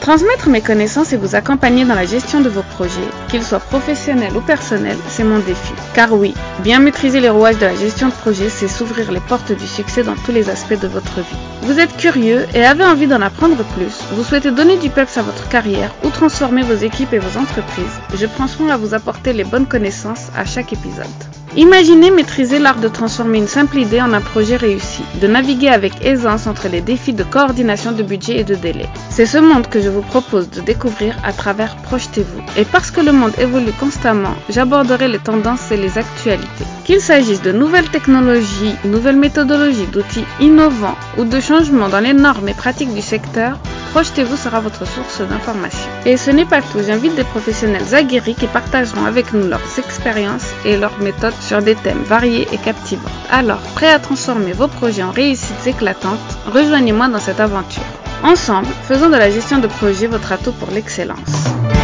Transmettre mes connaissances et vous accompagner dans la gestion de vos projets, qu'ils soient professionnels ou personnels, c'est mon défi. Car oui, bien maîtriser les rouages de la gestion de projet, c'est s'ouvrir les portes du succès dans tous les aspects de votre vie. Vous êtes curieux et avez envie d'en apprendre plus, vous souhaitez donner du peps à votre carrière ou transformer vos équipes et vos entreprises, je prends soin à vous apporter les bonnes connaissances à chaque épisode. Imaginez maîtriser l'art de transformer une simple idée en un projet réussi, de naviguer avec aisance entre les défis de coordination de budget et de délai. C'est ce monde que je vous propose de découvrir à travers Projetez-vous. Et parce que le monde évolue constamment, j'aborderai les tendances et les actualités. Qu'il s'agisse de nouvelles technologies, nouvelles méthodologies, d'outils innovants ou de changements dans les normes et pratiques du secteur, Projetez-vous sera votre source d'information. Et ce n'est pas tout, j'invite des professionnels aguerris qui partageront avec nous leurs expériences et leurs méthodes sur des thèmes variés et captivants. Alors, prêt à transformer vos projets en réussites éclatantes, rejoignez-moi dans cette aventure. Ensemble, faisons de la gestion de projet votre atout pour l'excellence.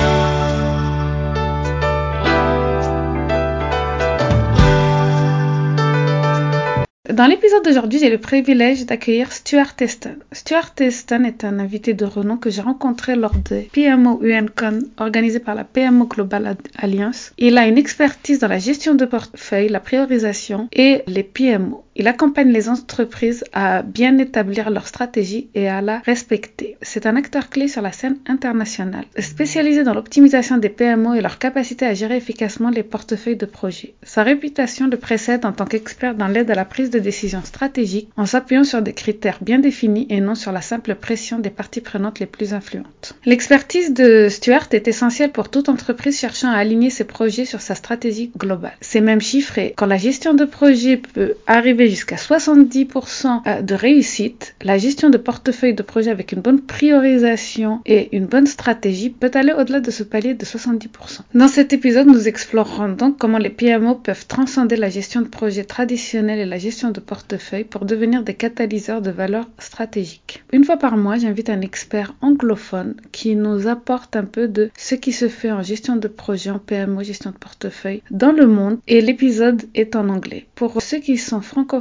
Dans l'épisode d'aujourd'hui, j'ai le privilège d'accueillir Stuart Teston. Stuart Teston est un invité de renom que j'ai rencontré lors des PMO UNCON organisé par la PMO Global Alliance. Il a une expertise dans la gestion de portefeuille, la priorisation et les PMO. Il accompagne les entreprises à bien établir leur stratégie et à la respecter. C'est un acteur clé sur la scène internationale, spécialisé dans l'optimisation des PMO et leur capacité à gérer efficacement les portefeuilles de projets. Sa réputation le précède en tant qu'expert dans l'aide à la prise de décisions stratégiques en s'appuyant sur des critères bien définis et non sur la simple pression des parties prenantes les plus influentes. L'expertise de Stuart est essentielle pour toute entreprise cherchant à aligner ses projets sur sa stratégie globale. C'est même chiffré. Quand la gestion de projet peut arriver jusqu'à 70% euh, de réussite, la gestion de portefeuille de projet avec une bonne priorisation et une bonne stratégie peut aller au-delà de ce palier de 70%. Dans cet épisode, nous explorerons donc comment les PMO peuvent transcender la gestion de projet traditionnelle et la gestion de portefeuille pour devenir des catalyseurs de valeur stratégique. Une fois par mois, j'invite un expert anglophone qui nous apporte un peu de ce qui se fait en gestion de projet, en PMO, gestion de portefeuille dans le monde et l'épisode est en anglais. Pour ceux qui sont francophones,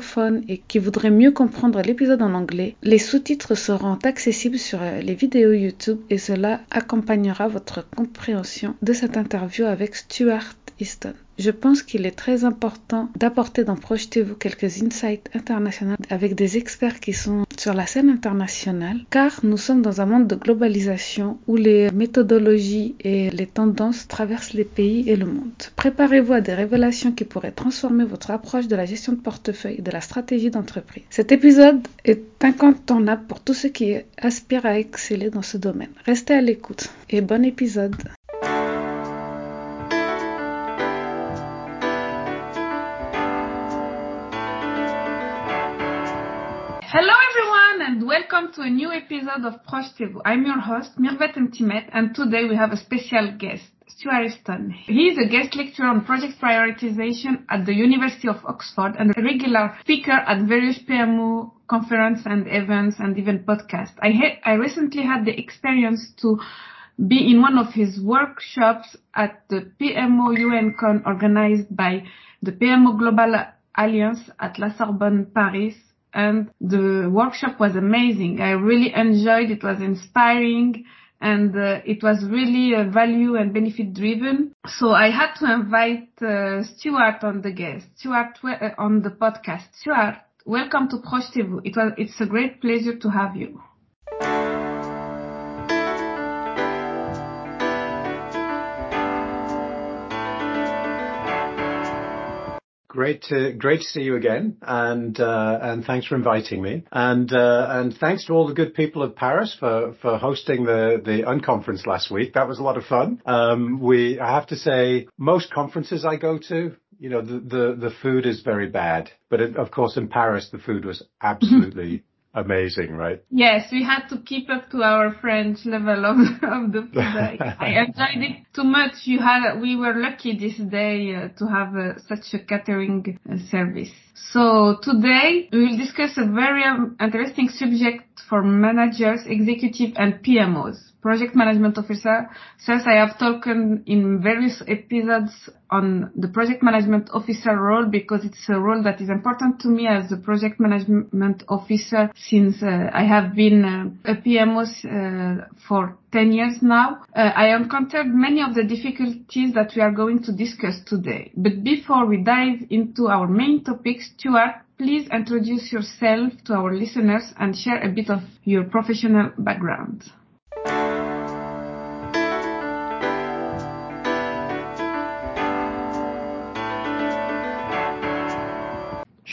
et qui voudraient mieux comprendre l'épisode en anglais, les sous-titres seront accessibles sur euh, les vidéos YouTube et cela accompagnera votre compréhension de cette interview avec Stuart Je pense qu'il est très important d'apporter dans Projetez-vous quelques insights internationaux avec des experts qui sont sur la scène internationale, car nous sommes dans un monde de globalisation où les méthodologies et les tendances traversent les pays et le monde. Préparez-vous à des révélations qui pourraient transformer votre approche de la gestion de portefeuille et de la stratégie d'entreprise. Cet épisode est incontournable pour tous ceux qui aspirent à exceller dans ce domaine. Restez à l'écoute et bon épisode. Hello everyone and welcome to a new episode of Projetez-vous. I'm your host Mirvet Mtimet and today we have a special guest, Stuart Easton. He is a guest lecturer on project prioritization at the University of Oxford and a regular speaker at various PMO conferences and events and even podcasts. I, I recently had the experience to be in one of his workshops at the PMO UNCON organized by the PMO Global Alliance at La Sorbonne, Paris and the workshop was amazing. I really enjoyed it. was inspiring and uh, it was really uh, value and benefit driven. So I had to invite uh, Stuart on the guest, Stuart uh, on the podcast. Stuart, welcome to Projetez-vous. It was, it's a great pleasure to have you. Great to great to see you again, and uh, and thanks for inviting me, and uh, and thanks to all the good people of Paris for for hosting the the unconference last week. That was a lot of fun. Um, we I have to say most conferences I go to, you know, the the, the food is very bad, but it, of course in Paris the food was absolutely amazing, right? Yes, we had to keep up to our French level of, of the food. I, I enjoyed it too much. You had, we were lucky this day uh, to have uh, such a catering uh, service. So today we will discuss a very um, interesting subject for managers, executive and PMOs. Project management officer. Since I have talked in various episodes on the project management officer role because it's a role that is important to me as a project management officer since uh, I have been uh, a PMO uh, for 10 years now. Uh, I encountered many of the difficulties that we are going to discuss today. But before we dive into our main topic, Stuart, please introduce yourself to our listeners and share a bit of your professional background.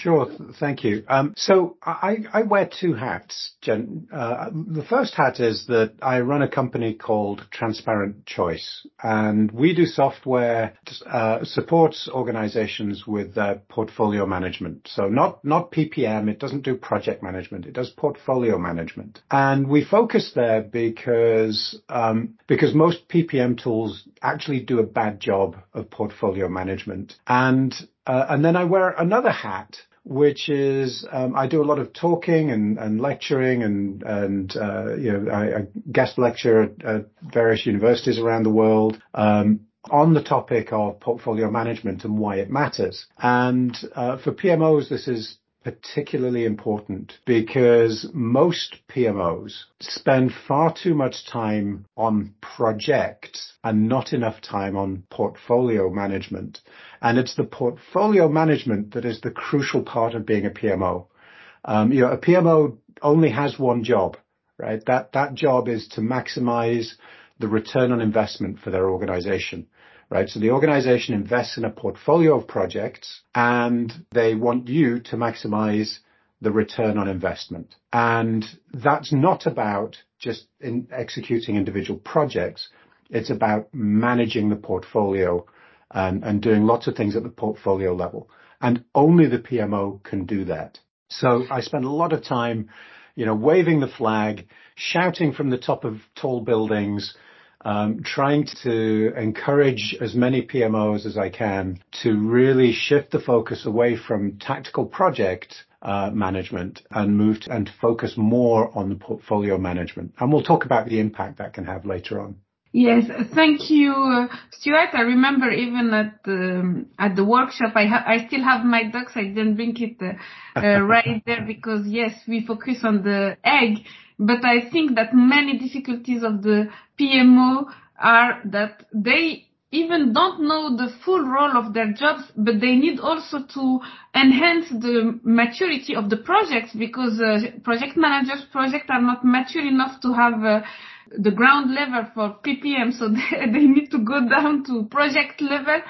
Sure. Thank you. Um, so I, wear two hats, Jen. Uh, the first hat is that I run a company called Transparent Choice, and we do software uh, supports organizations with uh, portfolio management. So not not PPM. It doesn't do project management. It does portfolio management, and we focus there because um, because most PPM tools actually do a bad job of portfolio management, and uh, and then I wear another hat which is um, I do a lot of talking and, and lecturing and and uh, you know I, I, guest lecture at, at, various universities around the world. Um, on the topic of portfolio management and why it matters. And uh, for PMOs, this is particularly important because most PMOs spend far too much time on projects and not enough time on portfolio management. And it's the portfolio management that is the crucial part of being a PMO. Um, you know, a PMO only has one job, right? That, that job is to maximize the return on investment for their organization right? So the organization invests in a portfolio of projects and they want you to maximize the return on investment. And that's not about just in executing individual projects. It's about managing the portfolio and, and doing lots of things at the portfolio level. And only the PMO can do that. So I spend a lot of time, you know, waving the flag, shouting from the top of tall buildings, um, trying to encourage as many PMOs as I can to really shift the focus away from tactical project uh, management and move to, and focus more on the portfolio management. And we'll talk about the impact that can have later on. Yes, thank you, Stuart. I remember even at the at the workshop, I ha- I still have my ducks. I didn't bring it uh, uh, right there because yes, we focus on the egg, but I think that many difficulties of the PMO are that they even don't know the full role of their jobs, but they need also to enhance the maturity of the projects because uh, project managers projects are not mature enough to have uh, the ground level for PPM, so they, they need to go down to project level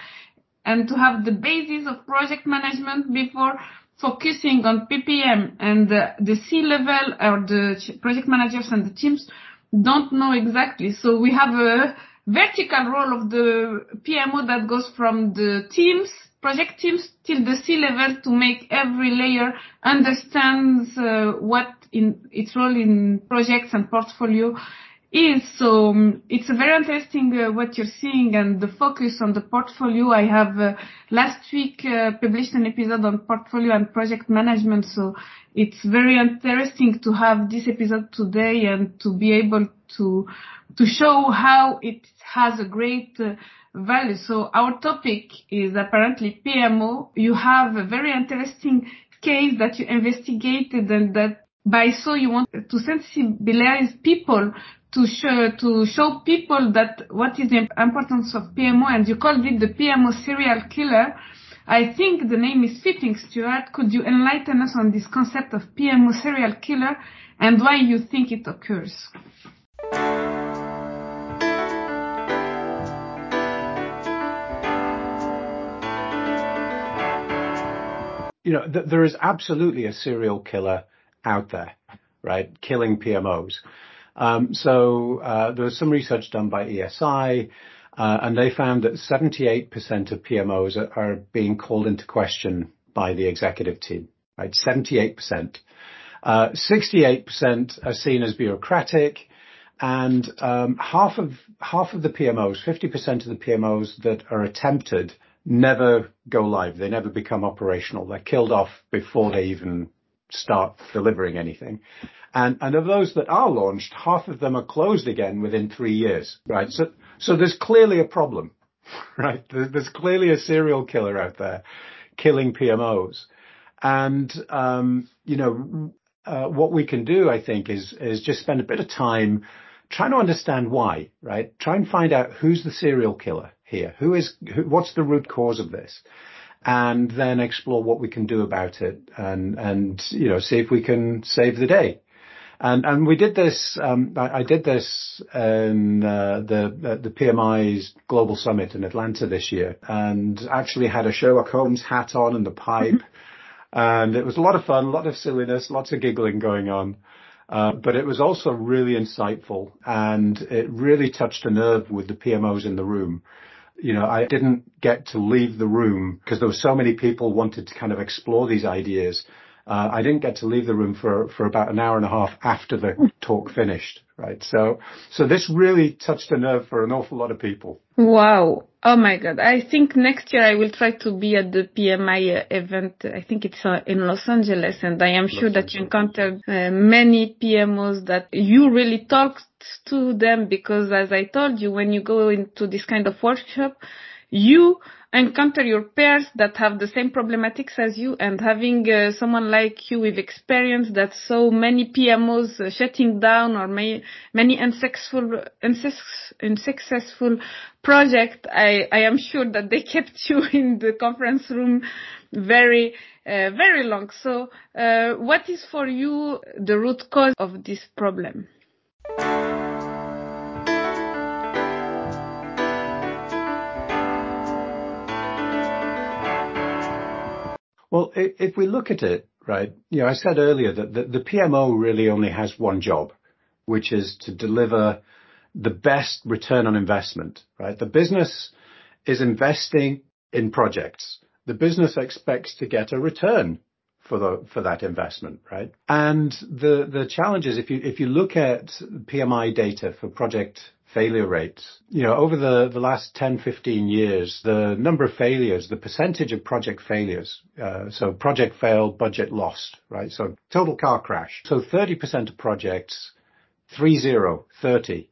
and to have the basis of project management before focusing on PPM and the C level or the project managers and the teams don't know exactly. So we have a vertical role of the PMO that goes from the teams, project teams till the C level to make every layer understands uh, what in its role in projects and portfolio is. So um, it's very interesting uh, what you're seeing and the focus on the portfolio. I have uh, last week uh, published an episode on portfolio and project management. So it's very interesting to have this episode today and to be able to to show how it has a great value. So our topic is apparently PMO. You have a very interesting case that you investigated and that by so you want to sensibilize people to show to show people that what is the importance of PMO, and you called it the PMO serial killer. I think the name is fitting, Stuart. Could you enlighten us on this concept of PMO serial killer and why you think it occurs? You know, th- there is absolutely a serial killer out there, right? Killing PMOs. Um, so uh, there was some research done by ESI, uh, and they found that 78% of PMOs are, being called into question by the executive team. Right, 78%. Uh, 68% are seen as bureaucratic, and um, half of half of the PMOs, 50% of the PMOs that are attempted, never go live. They never become operational. They're killed off before they even start delivering anything. And, and of those that are launched, half of them are closed again within three years, right? So, so there's clearly a problem, right? There's clearly a serial killer out there killing PMOs. And, um, you know, uh, what we can do, I think, is, is just spend a bit of time trying to understand why, right? Try and find out who's the serial killer here. Who is, who, what's the root cause of this? And then explore what we can do about it and, and, you know, see if we can save the day. And, and we did this, um, I, I, did this in uh, the, uh, the PMI's Global Summit in Atlanta this year and actually had a Sherlock Holmes hat on and the pipe. and it was a lot of fun, a lot of silliness, lots of giggling going on. Uh, but it was also really insightful and it really touched a nerve with the PMOs in the room. You know, I didn't get to leave the room because there were so many people wanted to kind of explore these ideas. Uh, I didn't get to leave the room for, for about an hour and a half after the talk finished, right? So, so this really touched a nerve for an awful lot of people. Wow. Oh my God. I think next year I will try to be at the PMI event. I think it's uh, in Los Angeles and I am Los sure that you encountered uh, many PMOs that you really talked to them because as I told you, when you go into this kind of workshop, you encounter your peers that have the same problematics as you and having uh, someone like you with experience that so many PMOs uh, shutting down or may, many unsuccessful, unsuccessful project, I, I am sure that they kept you in the conference room very, uh, very long. So, uh, what is for you the root cause of this problem? Well, if we look at it, right, you know, I said earlier that the, PMO really only has one job, which is to deliver the best return on investment, right? The business is investing in projects. The business expects to get a return for the for that investment, right? And the the challenge is if you if you look at PMI data for project failure rates. You know, over the, the last 10, 15 years, the number of failures, the percentage of project failures, uh, so project failed, budget lost, right? So total car crash. So 30% of projects, 30, 30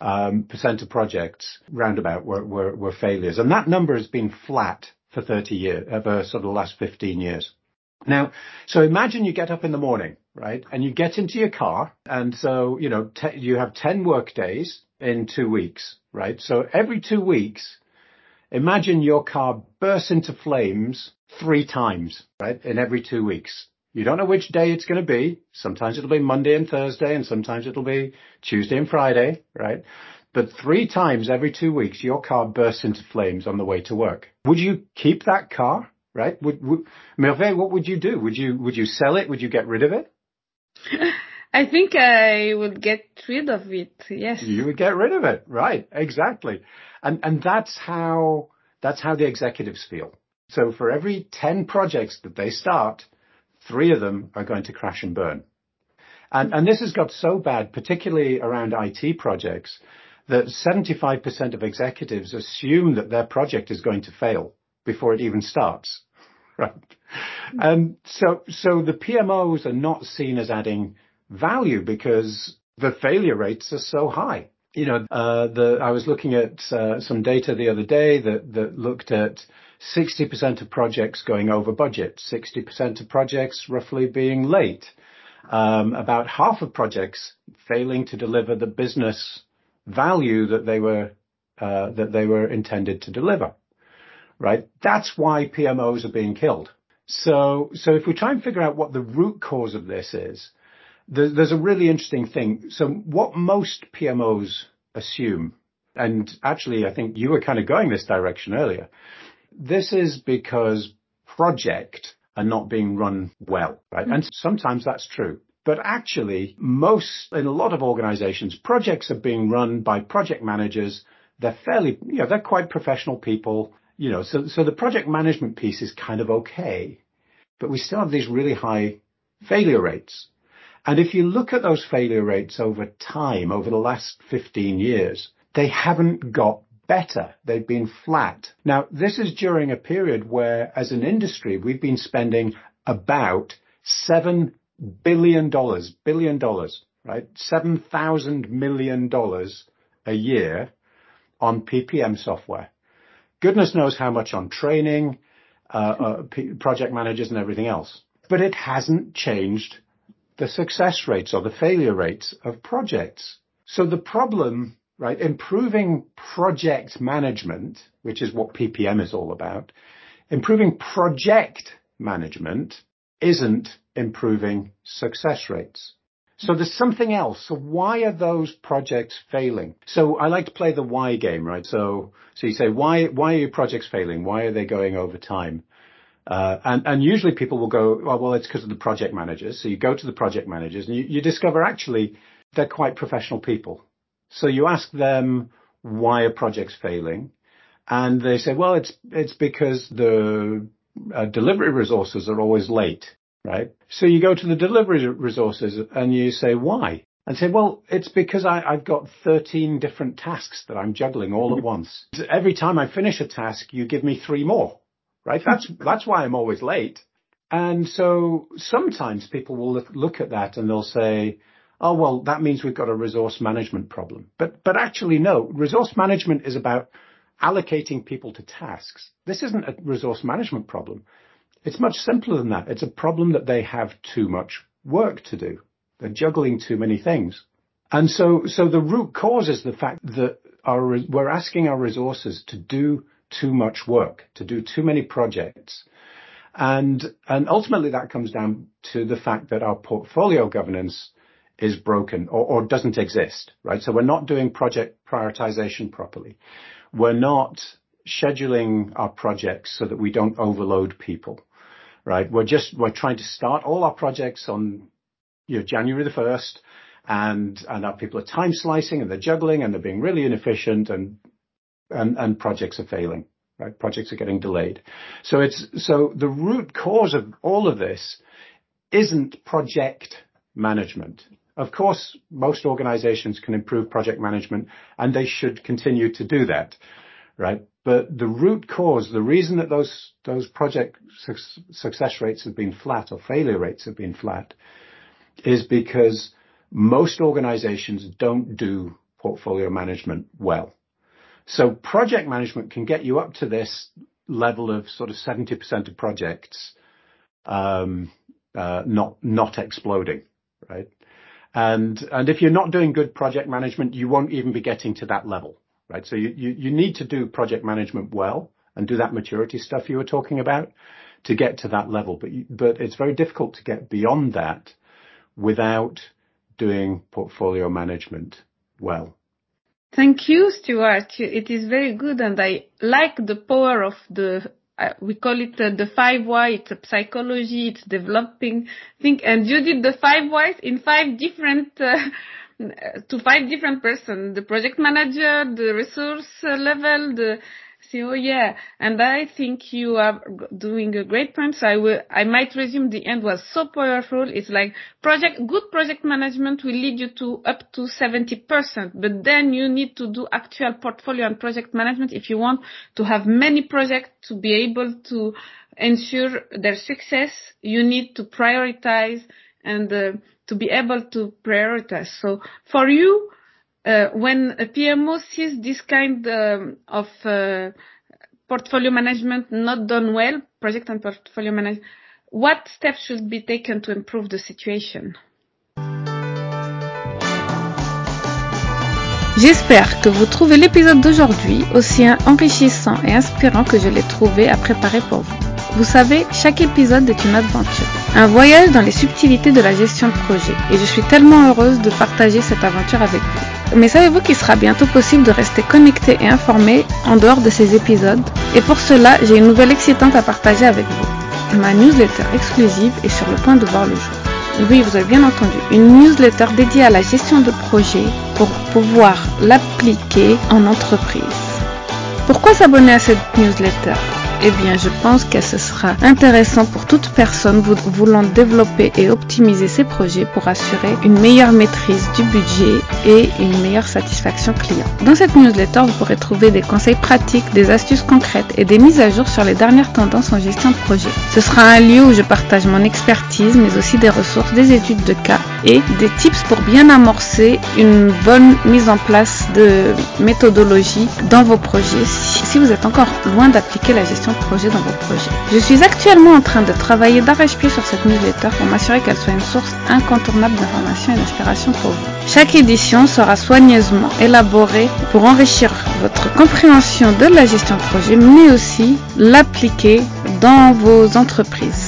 um, percent of projects roundabout were, were, were failures. And that number has been flat for 30 years, over sort of the last 15 years. Now, so imagine you get up in the morning, right? And you get into your car and so, you know, te- you have 10 work days in two weeks, right? So every two weeks, imagine your car bursts into flames three times, right? In every two weeks. You don't know which day it's going to be. Sometimes it'll be Monday and Thursday and sometimes it'll be Tuesday and Friday, right? But three times every two weeks, your car bursts into flames on the way to work. Would you keep that car? Right? Would, would Mirvet, what would you do? Would you, would you sell it? Would you get rid of it? I think I would get rid of it. Yes. You would get rid of it. Right. Exactly. And, and that's how, that's how the executives feel. So for every 10 projects that they start, three of them are going to crash and burn. And, and this has got so bad, particularly around IT projects, that 75% of executives assume that their project is going to fail before it even starts. Right. And so, so the PMOs are not seen as adding value because the failure rates are so high. You know, uh, the, I was looking at uh, some data the other day that, that looked at 60% of projects going over budget, 60% of projects roughly being late, um, about half of projects failing to deliver the business value that they were uh, that they were intended to deliver. Right? That's why PMOs are being killed. So, so if we try and figure out what the root cause of this is, there's a really interesting thing. So what most PMOs assume, and actually I think you were kind of going this direction earlier, this is because project are not being run well, right? Mm. And sometimes that's true. But actually, most, in a lot of organizations, projects are being run by project managers. They're fairly, you know, they're quite professional people, you know, so, so the project management piece is kind of okay. But we still have these really high failure rates. And if you look at those failure rates over time, over the last 15 years, they haven't got better. They've been flat. Now, this is during a period where, as an industry, we've been spending about $7 billion, billion dollars, right? $7,000 million a year on PPM software. Goodness knows how much on training, uh, uh, project managers and everything else. But it hasn't changed the success rates or the failure rates of projects. So the problem, right, improving project management, which is what PPM is all about, improving project management isn't improving success rates. So there's something else. So why are those projects failing? So I like to play the why game, right? So, so you say, why, why are your projects failing? Why are they going over time? Uh, and, and usually people will go, oh, well, it's because of the project managers. So you go to the project managers and you, you discover actually they're quite professional people. So you ask them, why a projects failing? And they say, well, it's, it's because the uh, delivery resources are always late right? So you go to the delivery resources and you say, why? And say, well, it's because I, have got 13 different tasks that I'm juggling all at once. Every time I finish a task, you give me three more, right? That's, that's why I'm always late. And so sometimes people will look, look at that and they'll say, oh, well, that means we've got a resource management problem. But, but actually, no, resource management is about allocating people to tasks. This isn't a resource management problem. It's much simpler than that. It's a problem that they have too much work to do. They're juggling too many things. And so, so the root cause is the fact that our, we're asking our resources to do too much work, to do too many projects. And, and ultimately that comes down to the fact that our portfolio governance is broken or, or doesn't exist, right? So we're not doing project prioritization properly. We're not scheduling our projects so that we don't overload people right? We're just, we're trying to start all our projects on, you know, January the 1st and, and our people are time slicing and they're juggling and they're being really inefficient and, and, projects are failing, right? Projects are getting delayed. So it's, so the root cause of all of this isn't project management. Of course, most organizations can improve project management and they should continue to do that right? But the root cause, the reason that those those project success rates have been flat or failure rates have been flat is because most organizations don't do portfolio management well. So project management can get you up to this level of sort of 70% of projects um, uh, not not exploding, right? And and if you're not doing good project management, you won't even be getting to that level right? So you, need to do project management well and do that maturity stuff you were talking about to get to that level. But it's very difficult to get beyond that without doing portfolio management well. Thank you, Stuart. It is very good, and I like the power of the. Uh, we call it uh, the five why. It's a psychology. It's developing thing, and you did the five whys in five different uh, to five different person, the project manager, the resource level, the CEO, yeah. And I think you are doing a great point. So I will, I might resume the end was so powerful. It's like project, good project management will lead you to up to 70%, but then you need to do actual portfolio and project management if you want to have many projects to be able to ensure their success. You need to prioritize and uh, to be able to prioritize. So for you, uh, when a PMO sees this kind um, of uh, portfolio management not done well, project and portfolio management, what steps should be taken to improve the situation? J'espère que vous trouvez l'épisode d'aujourd'hui aussi enrichissant et inspirant que je l'ai trouvé à préparer pour vous. Vous savez, chaque épisode est une aventure, un voyage dans les subtilités de la gestion de projet et je suis tellement heureuse de partager cette aventure avec vous. Mais savez-vous qu'il sera bientôt possible de rester connecté et informé en dehors de ces épisodes? Et pour cela, j'ai une nouvelle excitante à partager avec vous. Ma newsletter exclusive est sur le point de voir le jour. Oui, vous avez bien entendu, une newsletter dédiée à la gestion de projet pour pouvoir l'appliquer en entreprise. Pourquoi s'abonner à cette newsletter? Eh bien, je pense que ce sera intéressant pour toute personne voulant développer et optimiser ses projets pour assurer une meilleure maîtrise du budget et une meilleure satisfaction client. Dans cette newsletter, vous pourrez trouver des conseils pratiques, des astuces concrètes et des mises à jour sur les dernières tendances en gestion de projet. Ce sera un lieu où je partage mon expertise, mais aussi des ressources, des études de cas et des tips pour bien amorcer une bonne mise en place de méthodologie dans vos projets si vous êtes encore loin d'appliquer la gestion projet dans vos projets. Je suis actuellement en train de travailler d'arrache-pied sur cette newsletter pour m'assurer qu'elle soit une source incontournable d'informations et d'inspiration pour vous. Chaque édition sera soigneusement élaborée pour enrichir votre compréhension de la gestion de projet, mais aussi l'appliquer dans vos entreprises.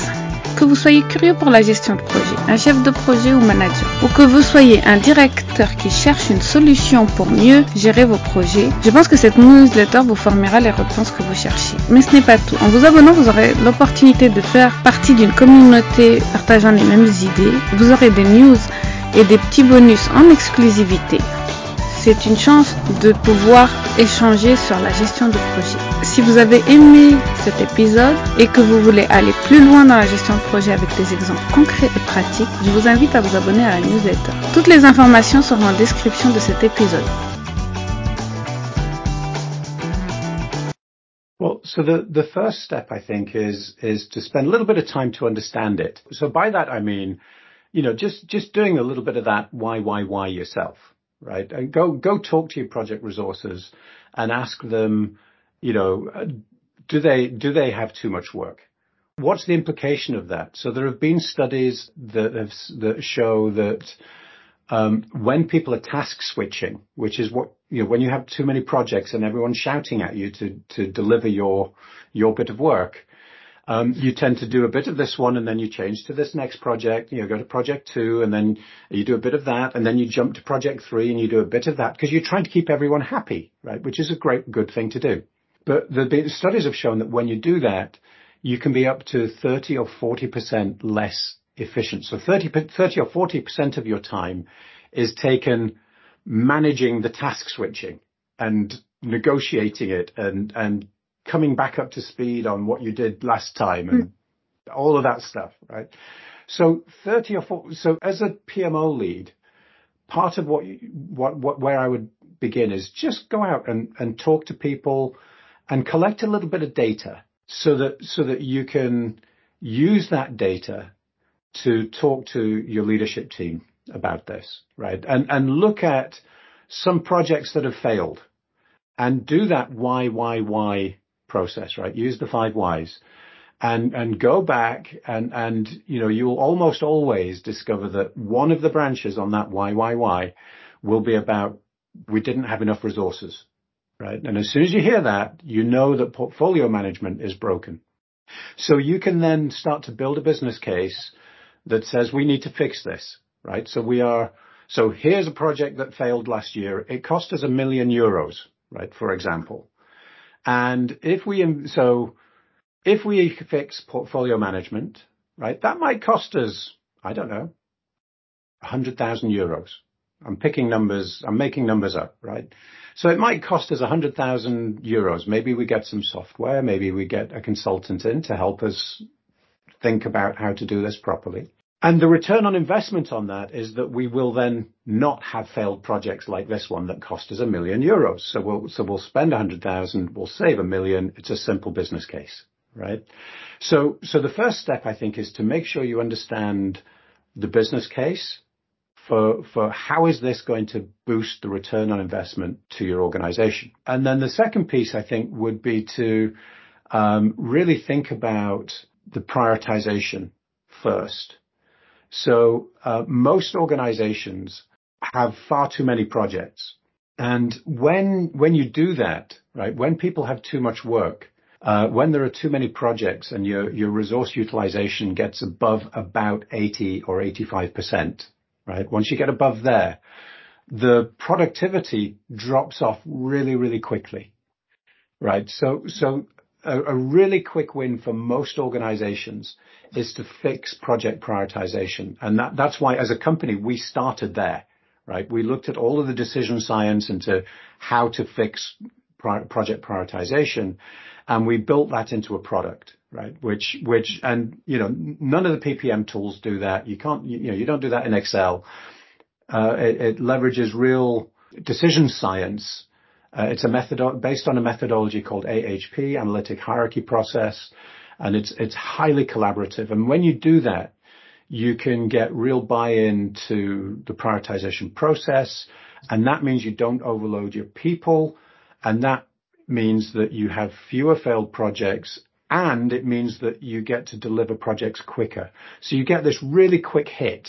Vous soyez curieux pour la gestion de projet, un chef de projet ou manager, ou que vous soyez un directeur qui cherche une solution pour mieux gérer vos projets, je pense que cette newsletter vous formera les réponses que vous cherchez. Mais ce n'est pas tout. En vous abonnant, vous aurez l'opportunité de faire partie d'une communauté partageant les mêmes idées. Vous aurez des news et des petits bonus en exclusivité. C'est une chance de pouvoir échanger sur la gestion de projet. Si vous avez aimé cet épisode et que vous voulez aller plus loin dans la gestion de projet avec des exemples concrets et pratiques, je vous invite à vous abonner à la newsletter. Toutes les informations seront en description de cet épisode. Well, so the, the first step, I think, is, is to spend a little bit of time to understand it. So by that, I mean, you know, just, just doing a little bit of that why, why, why yourself, right? And go, go talk to your project resources and ask them, you know, do they, do they have too much work? What's the implication of that? So there have been studies that have, that show that, um, when people are task switching, which is what, you know, when you have too many projects and everyone's shouting at you to, to deliver your, your bit of work, Um, you tend to do a bit of this one and then you change to this next project, you go to project two and then you do a bit of that and then you jump to project three and you do a bit of that because you're trying to keep everyone happy, right? Which is a great, good thing to do. But the, the studies have shown that when you do that, you can be up to 30 or 40% less efficient. So 30, 30 or 40% of your time is taken managing the task switching and negotiating it and, and coming back up to speed on what you did last time and mm. all of that stuff, right? So 30 or 40, so as a PMO lead, part of what, you, what, what, where I would begin is just go out and, and talk to people and collect a little bit of data so that, so that you can use that data to talk to your leadership team about this, right? And, and look at some projects that have failed and do that why, why, why process, right? Use the five whys and, and go back and, and, you know, you'll almost always discover that one of the branches on that why, why, why will be about we didn't have enough resources, right? And as soon as you hear that, you know that portfolio management is broken. So you can then start to build a business case that says we need to fix this, right? So we are, so here's a project that failed last year. It cost us a million euros, right? For example. And if we, so if we fix portfolio management, right, that might cost us, I don't know, 100,000 euros. I'm picking numbers, I'm making numbers up, right? So it might cost us 100,000 euros. Maybe we get some software, maybe we get a consultant in to help us think about how to do this properly. And the return on investment on that is that we will then not have failed projects like this one that cost us a million euros. So we'll, so we'll spend 100,000, we'll save a million. It's a simple business case, right? So, so the first step, I think, is to make sure you understand the business case for, for how is this going to boost the return on investment to your organization? And then the second piece, I think, would be to um, really think about the prioritization first. So uh, most organizations have far too many projects. And when, when you do that, right, when people have too much work, uh, when there are too many projects and your, your resource utilization gets above about 80 or 85%, right? Once you get above there, the productivity drops off really, really quickly, right? So, so a, really quick win for most organizations is to fix project prioritization. And that, that's why as a company, we started there, right? We looked at all of the decision science into how to fix project prioritization, and we built that into a product, right? Which which and you know none of the PPM tools do that. You can't you know you don't do that in Excel. Uh, it leverages real decision science. Uh, it's a method based on a methodology called AHP, Analytic Hierarchy Process, and it's it's highly collaborative. And when you do that, you can get real buy-in to the prioritization process, and that means you don't overload your people, and that means that you have fewer failed projects, and it means that you get to deliver projects quicker. So you get this really quick hit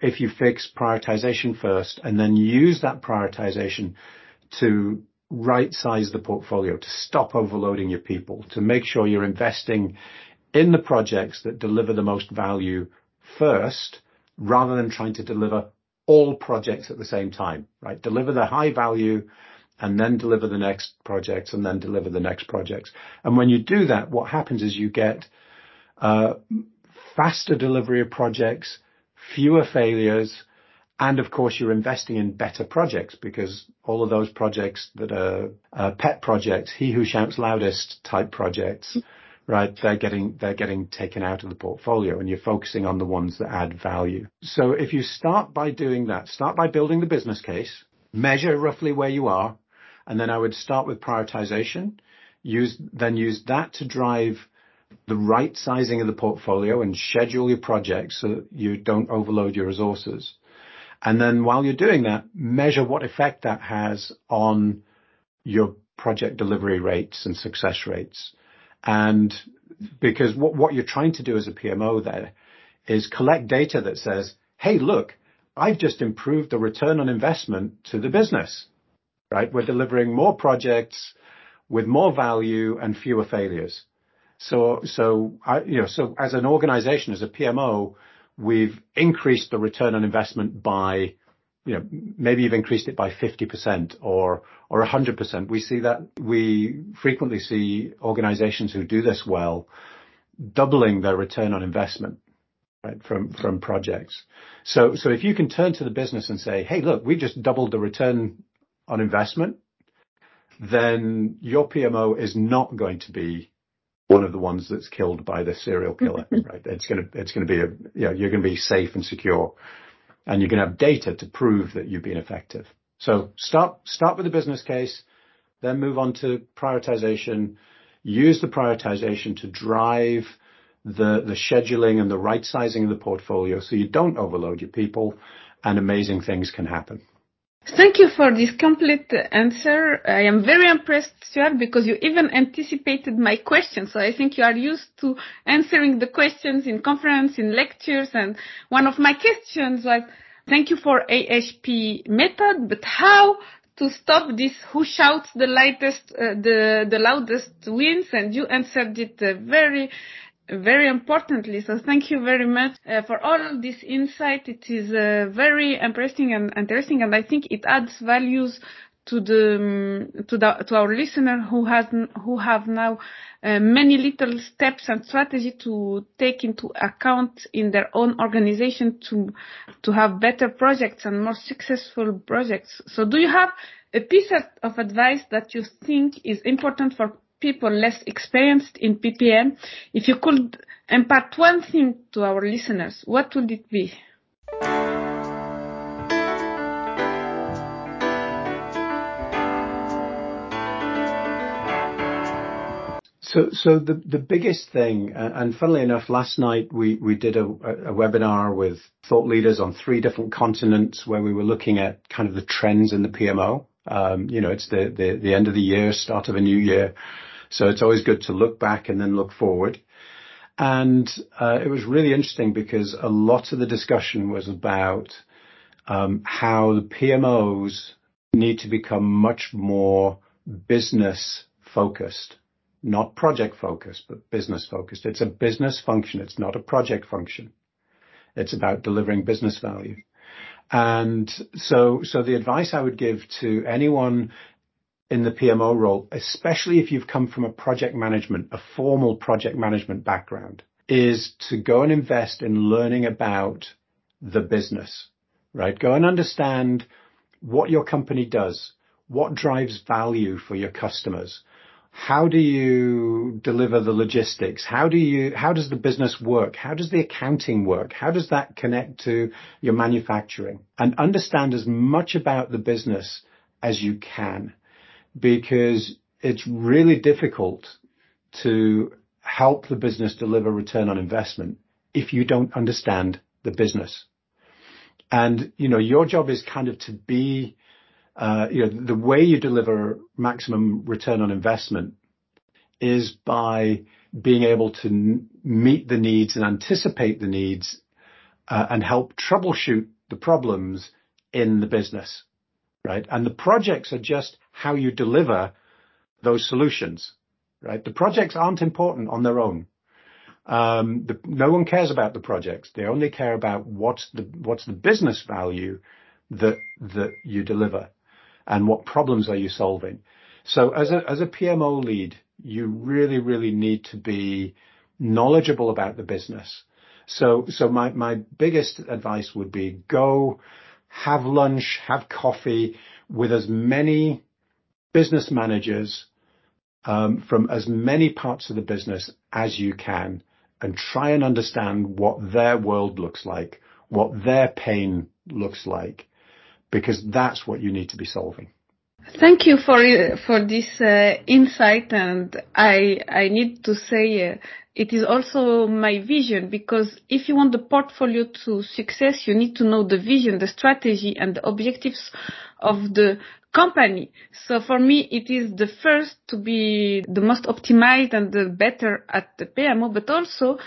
if you fix prioritization first and then use that prioritization to right size the portfolio, to stop overloading your people, to make sure you're investing in the projects that deliver the most value first, rather than trying to deliver all projects at the same time, right? Deliver the high value and then deliver the next projects and then deliver the next projects. And when you do that, what happens is you get uh, faster delivery of projects, fewer failures, of course you're investing in better projects because all of those projects that are uh, pet projects, he who shouts loudest type projects, right? They're getting, they're getting taken out of the portfolio and you're focusing on the ones that add value. So if you start by doing that, start by building the business case, measure roughly where you are, and then I would start with prioritization, use, then use that to drive the right sizing of the portfolio and schedule your projects so that you don't overload your resources. And then while you're doing that, measure what effect that has on your project delivery rates and success rates. And because what, what you're trying to do as a PMO there is collect data that says, Hey, look, I've just improved the return on investment to the business, right? We're delivering more projects with more value and fewer failures. So, so I, you know, so as an organization, as a PMO, we've increased the return on investment by, you know, maybe you've increased it by 50% or, or 100%. We see that, we frequently see organizations who do this well, doubling their return on investment, right, from, from projects. So, so if you can turn to the business and say, Hey, look, we just doubled the return on investment, then your PMO is not going to be one of the ones that's killed by the serial mm-hmm. killer, right? It's gonna, it's gonna be a, you know, you're gonna be safe and secure and you're gonna have data to prove that you've been effective. So start, start with the business case, then move on to prioritization, use the prioritization to drive the, the scheduling and the right sizing of the portfolio so you don't overload your people and amazing things can happen. Thank you for this complete answer. I am very impressed, Stuart, because you even anticipated my question. So I think you are used to answering the questions in conference, in lectures. And one of my questions was, thank you for AHP method, but how to stop this who shouts the lightest, uh, the, the loudest wins? And you answered it uh, very very importantly. So thank you very much uh, for all this insight. It is uh, very interesting and interesting, and I think it adds values to the um, to the to our listener who has who have now uh, many little steps and strategy to take into account in their own organization to to have better projects and more successful projects. So do you have a piece of advice that you think is important for people less experienced in PPM, if you could impart one thing to our listeners, what would it be? So, so the, the biggest thing, and funnily enough, last night we, we did a, a webinar with thought leaders on three different continents where we were looking at kind of the trends in the PMO. Um, you know, it's the, the, the end of the year, start of a new year. So it's always good to look back and then look forward. And uh, it was really interesting because a lot of the discussion was about um, how the PMOs need to become much more business focused, not project focused, but business focused. It's a business function. It's not a project function. It's about delivering business value. And so, so the advice I would give to anyone in the PMO role, especially if you've come from a project management, a formal project management background, is to go and invest in learning about the business, right? Go and understand what your company does. what drives value for your customers? How do you deliver the logistics? How do you, how does the business work? How does the accounting work? How does that connect to your manufacturing? And understand as much about the business as you can because it's really difficult to help the business deliver return on investment if you don't understand the business. And, you know, your job is kind of to be, you know, the way you deliver maximum return on investment is by being able to meet the needs and anticipate the needs uh, and help troubleshoot the problems in the business, right? And the projects are just how you deliver those solutions, right? The projects aren't important on their own. Um, no one cares about the projects. They only care about what's the what's the business value that that you deliver, and what problems are you solving. So as a as a PMO lead, you really really need to be knowledgeable about the business. So so my my biggest advice would be go have lunch, have coffee with as many business managers um, from as many parts of the business as you can and try and understand what their world looks like, what their pain looks like, because that's what you need to be solving. Thank you for for this uh, insight, and I I need to say uh, it is also my vision because if you want the portfolio to success, you need to know the vision, the strategy, and the objectives of the company. So for me, it is the first to be the most optimized and the better at the PMO, but also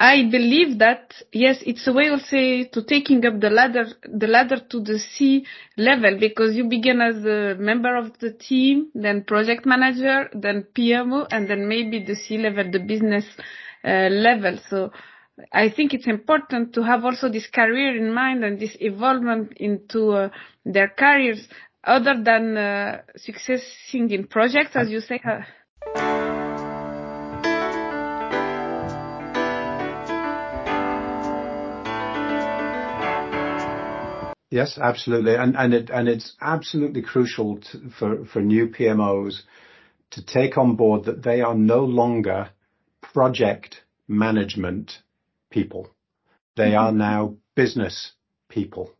I believe that yes, it's a way of also to taking up the ladder, the ladder to the C level because you begin as a member of the team, then project manager, then PMO, and then maybe the C level, the business uh, level. So I think it's important to have also this career in mind and this evolvement into uh, their careers other than uh, successing in projects, as you say. Yes, absolutely. And, and it, and it's absolutely crucial to, for, for new PMOs to take on board that they are no longer project management people. They are mm-hmm. now business people,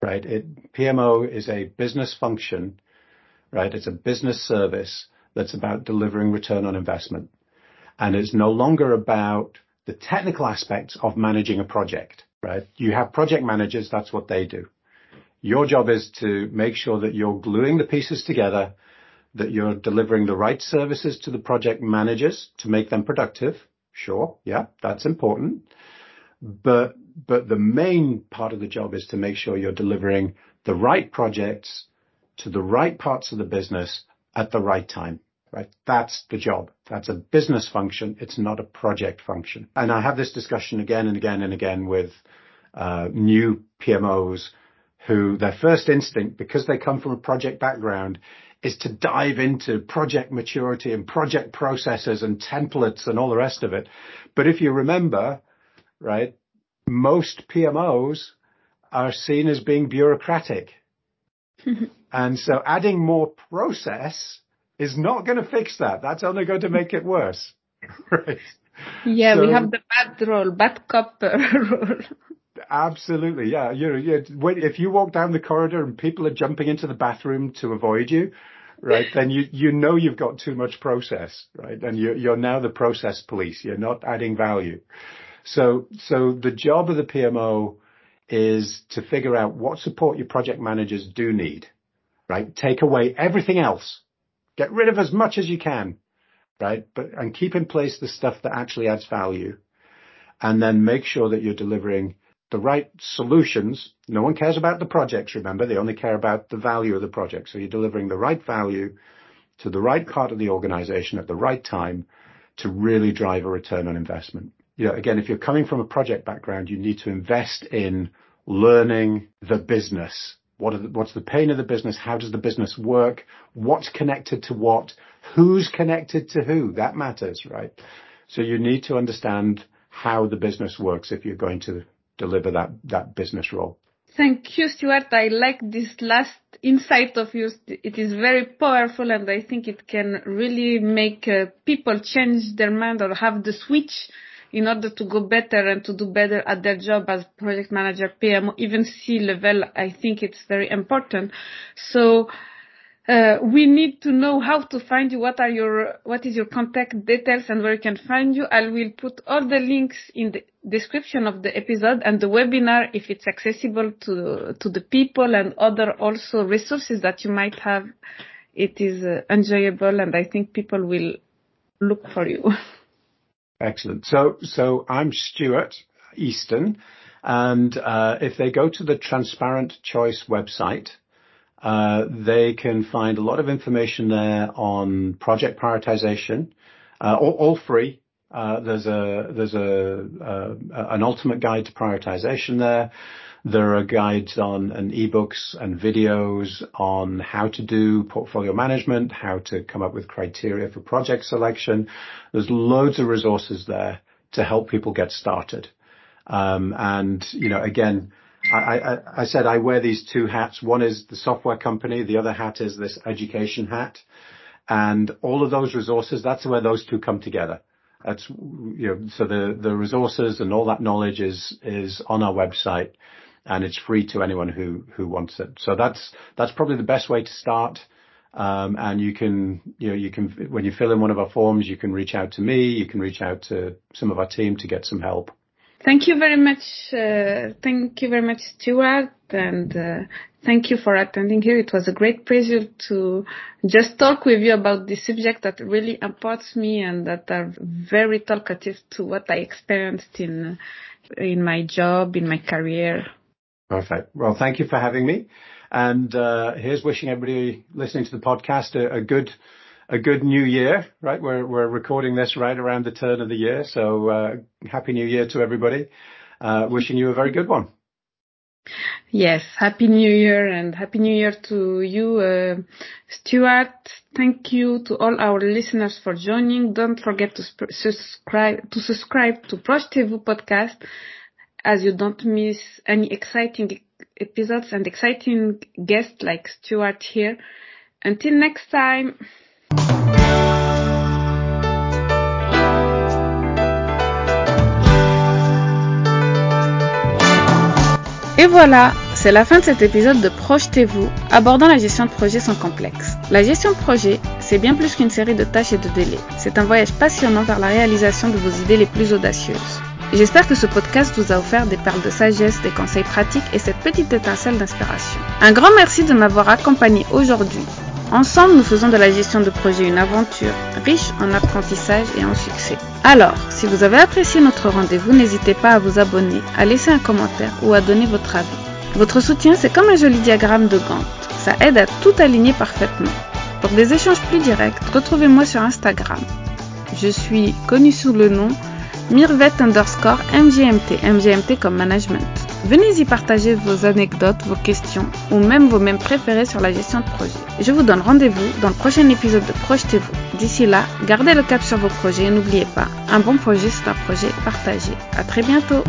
right? It, PMO is a business function, right? It's a business service that's about delivering return on investment. And it's no longer about the technical aspects of managing a project right? You have project managers, that's what they do. Your job is to make sure that you're gluing the pieces together, that you're delivering the right services to the project managers to make them productive. Sure. Yeah, that's important. But, but the main part of the job is to make sure you're delivering the right projects to the right parts of the business at the right time right? That's the job. That's a business function. It's not a project function. And I have this discussion again and again and again with uh, new PMOs who their first instinct, because they come from a project background, is to dive into project maturity and project processes and templates and all the rest of it. But if you remember, right, most PMOs are seen as being bureaucratic. and so adding more process is not going to fix that. That's only going to make it worse. right. Yeah, so, we have the bad role, bad cop role. Absolutely, yeah. You yeah. If you walk down the corridor and people are jumping into the bathroom to avoid you, right? then you you know you've got too much process, right? And you're you're now the process police. You're not adding value. So so the job of the PMO is to figure out what support your project managers do need, right? Take away everything else Get rid of as much as you can, right? But, and keep in place the stuff that actually adds value. And then make sure that you're delivering the right solutions. No one cares about the projects, remember. They only care about the value of the project. So you're delivering the right value to the right part of the organization at the right time to really drive a return on investment. You know, again, if you're coming from a project background, you need to invest in learning the business what's the pain of the business? How does the business work? What's connected to what? Who's connected to who? That matters, right? So you need to understand how the business works if you're going to deliver that, that business role. Thank you, Stuart. I like this last insight of yours. It is very powerful and I think it can really make uh, people change their mind or have the switch in order to go better and to do better at their job as project manager, PMO, even C level. I think it's very important. So, uh, we need to know how to find you. What are your, what is your contact details and where you can find you. I will put all the links in the description of the episode and the webinar if it's accessible to, to the people and other also resources that you might have. It is uh, enjoyable and I think people will look for you. Excellent. So, so I'm Stuart Easton and, uh, if they go to the TransparentChoice website, uh, they can find a lot of information there on project prioritization, uh, all, free. Uh, there's a there's a an ultimate guide to prioritization there. There are guides on and ebooks and videos on how to do portfolio management, how to come up with criteria for project selection. There's loads of resources there to help people get started. Um, and you know, again, I, said I wear these two hats. One is the software company. The other hat is this education hat. And all of those resources, that's where those two come together. That's, you know, so the, the resources and all that knowledge is, is on our website and it's free to anyone who, who wants it. So that's, that's probably the best way to start. Um, and you can, you know, you can, when you fill in one of our forms, you can reach out to me, you can reach out to some of our team to get some help. Thank you very much. Uh, thank you very much, Stuart, and uh, thank you for attending here. It was a great pleasure to just talk with you about this subject that really imports me and that are very talkative to what I experienced in in my job, in my career. Perfect. Well, thank you for having me. And uh, here's wishing everybody listening to the podcast a, a good a good new year, right? We're we're recording this right around the turn of the year, so uh, happy new year to everybody. Uh, wishing you a very good one. Yes, happy new year and happy new year to you, uh, Stuart. Thank you to all our listeners for joining. Don't forget to sp- subscribe to subscribe to Projetez-vous podcast as you don't miss any exciting episodes and exciting guests like Stuart here. Until next time. Et voilà, c'est la fin de cet épisode de Projetez-vous, abordant la gestion de projet sans complexe. La gestion de projet, c'est bien plus qu'une série de tâches et de délais. C'est un voyage passionnant vers la réalisation de vos idées les plus audacieuses. J'espère que ce podcast vous a offert des perles de sagesse, des conseils pratiques et cette petite étincelle d'inspiration. Un grand merci de m'avoir accompagné aujourd'hui. Ensemble, nous faisons de la gestion de projet une aventure riche en apprentissage et en succès. Alors, si vous avez apprécié notre rendez-vous, n'hésitez pas à vous abonner, à laisser un commentaire ou à donner votre avis. Votre soutien, c'est comme un joli diagramme de Gantt. Ça aide à tout aligner parfaitement. Pour des échanges plus directs, retrouvez-moi sur Instagram. Je suis connue sous le nom Mirvet underscore MGMT, MGMT comme management. Venez y partager vos anecdotes, vos questions ou même vos mêmes préférés sur la gestion de projet. Je vous donne rendez-vous dans le prochain épisode de Projetez-vous. D'ici là, gardez le cap sur vos projets et n'oubliez pas, un bon projet c'est un projet partagé. À très bientôt!